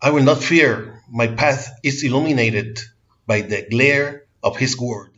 I will not fear. My path is illuminated by the glare of His word.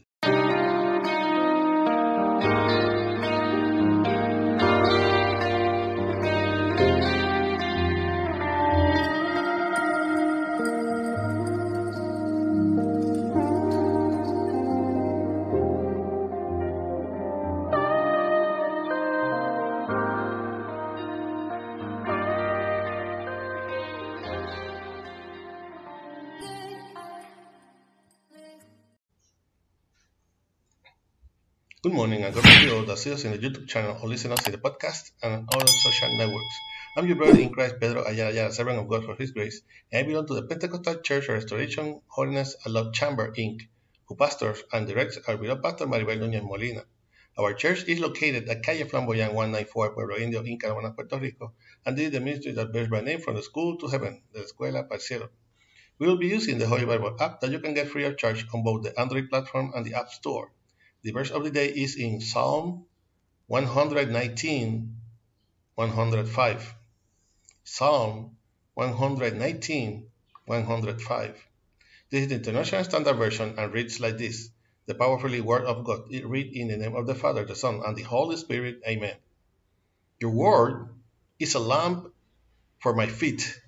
Good morning and God bless you all that see us in the YouTube channel or listen us in the podcast and other social networks. I'm your brother in Christ, Pedro Ayala servant of God for His grace, and I belong to the Pentecostal Church Restoration, Holiness, and Love Chamber, Inc., who pastors and directs our beloved pastor Maribel Núñez Molina. Our church is located at Calle Flamboyant 194, Pueblo Indio, in Canóvanas, Puerto Rico, and this is the ministry that bears my name from the school to heaven, the Escuela para. We will be using the Holy Bible app that you can get free of charge on both the Android platform and the App Store. The verse of the day is in Psalm 119, 105. Psalm 119, 105. This is the International Standard Version and reads like this The powerfully Word of God. It read in the name of the Father, the Son, and the Holy Spirit. Amen. Your Word is a lamp for my feet,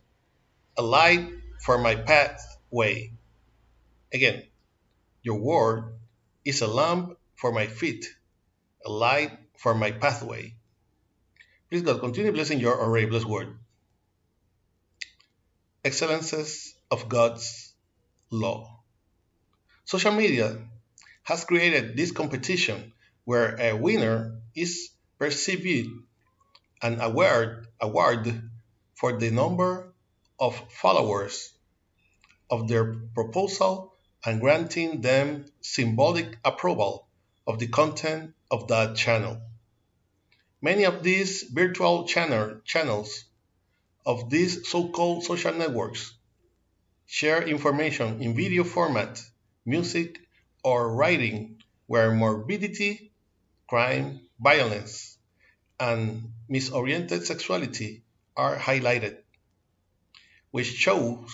a light for my pathway. Again, your Word is a lamp for my feet, a light for my pathway. Please God, continue blessing your already blessed word. Excellences of God's law. Social media has created this competition where a winner is perceived an award, award for the number of followers of their proposal and granting them symbolic approval of the content of that channel. Many of these virtual channel, channels of these so-called social networks share information in video format, music, or writing where morbidity, crime, violence, and misoriented sexuality are highlighted, which shows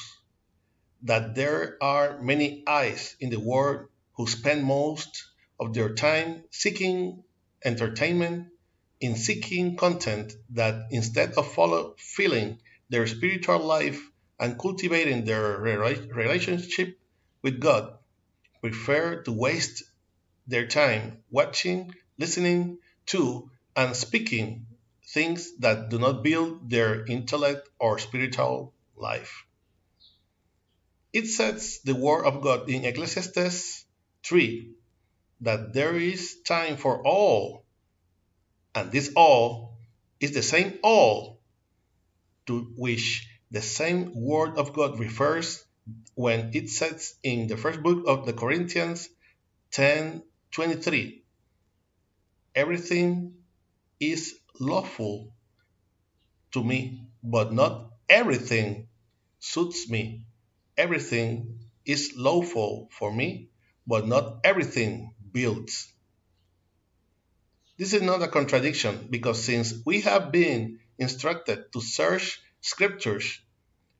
that there are many eyes in the world who spend most of their time seeking entertainment in seeking content that instead of follow, filling their spiritual life and cultivating their relationship with God, prefer to waste their time watching, listening to, and speaking things that do not build their intellect or spiritual life. It says the word of God in Ecclesiastes 3 that there is time for all, and this all is the same all to which the same word of God refers when it says in the first book of the Corinthians 10:23 everything is lawful to me but not everything suits me. Everything is lawful for me but not everything builds. This is not a contradiction because since we have been instructed to search scriptures,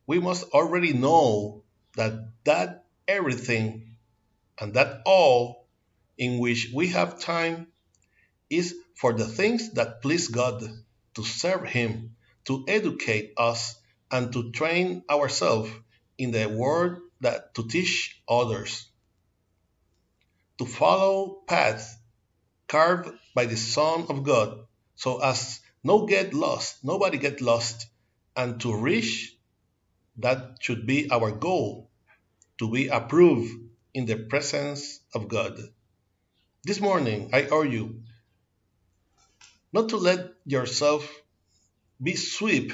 we must already know that that everything and that all in which we have time is for the things that please God, to serve Him, to educate us, and to train ourselves in the word that to teach others to follow paths carved by the Son of God, so as no get lost, nobody get lost, and to reach that should be our goal, to be approved in the presence of God. This morning, I urge you not to let yourself be swept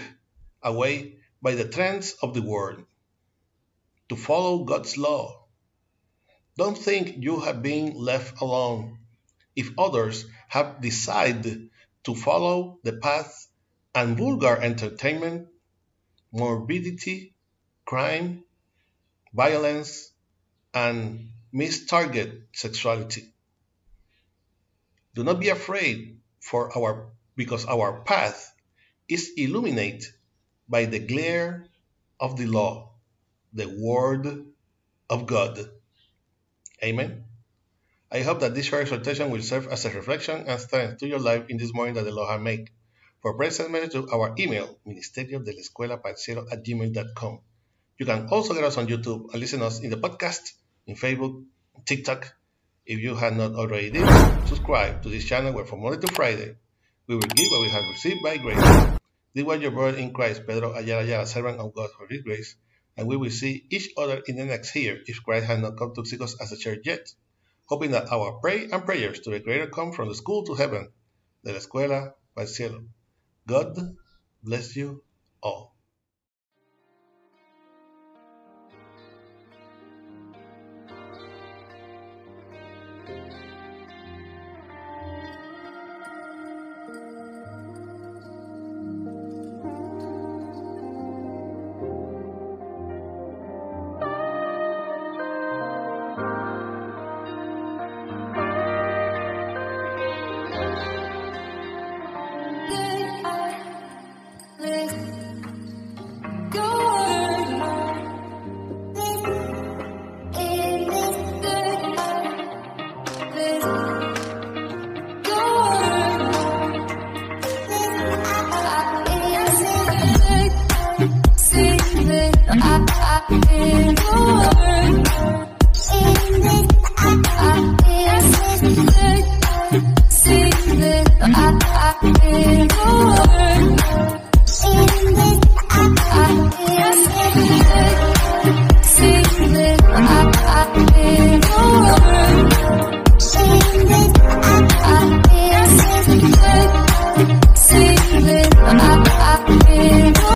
away by the trends of the world, to follow God's law don't think you have been left alone if others have decided to follow the path and vulgar entertainment, morbidity, crime, violence, and mistarget sexuality. Do not be afraid for our because our path is illuminated by the glare of the law. the Word of God. Amen. I hope that this short exhortation will serve as a reflection and strength to your life in this morning that the Lord has made. For prayer send message to our email, ministerio de la escuela at gmail.com. You can also get us on YouTube and listen us in the podcast, in Facebook, TikTok. If you have not already did, subscribe to this channel where from Monday to Friday we will give what we have received by grace. This was your brother in Christ, Pedro Ayala Ayala, servant of God for His grace, and we will see each other in the next year if Christ has not come to seek us as a church yet, hoping that our pray and prayers to the Creator come from the school to heaven, de la escuela al cielo. God bless you all.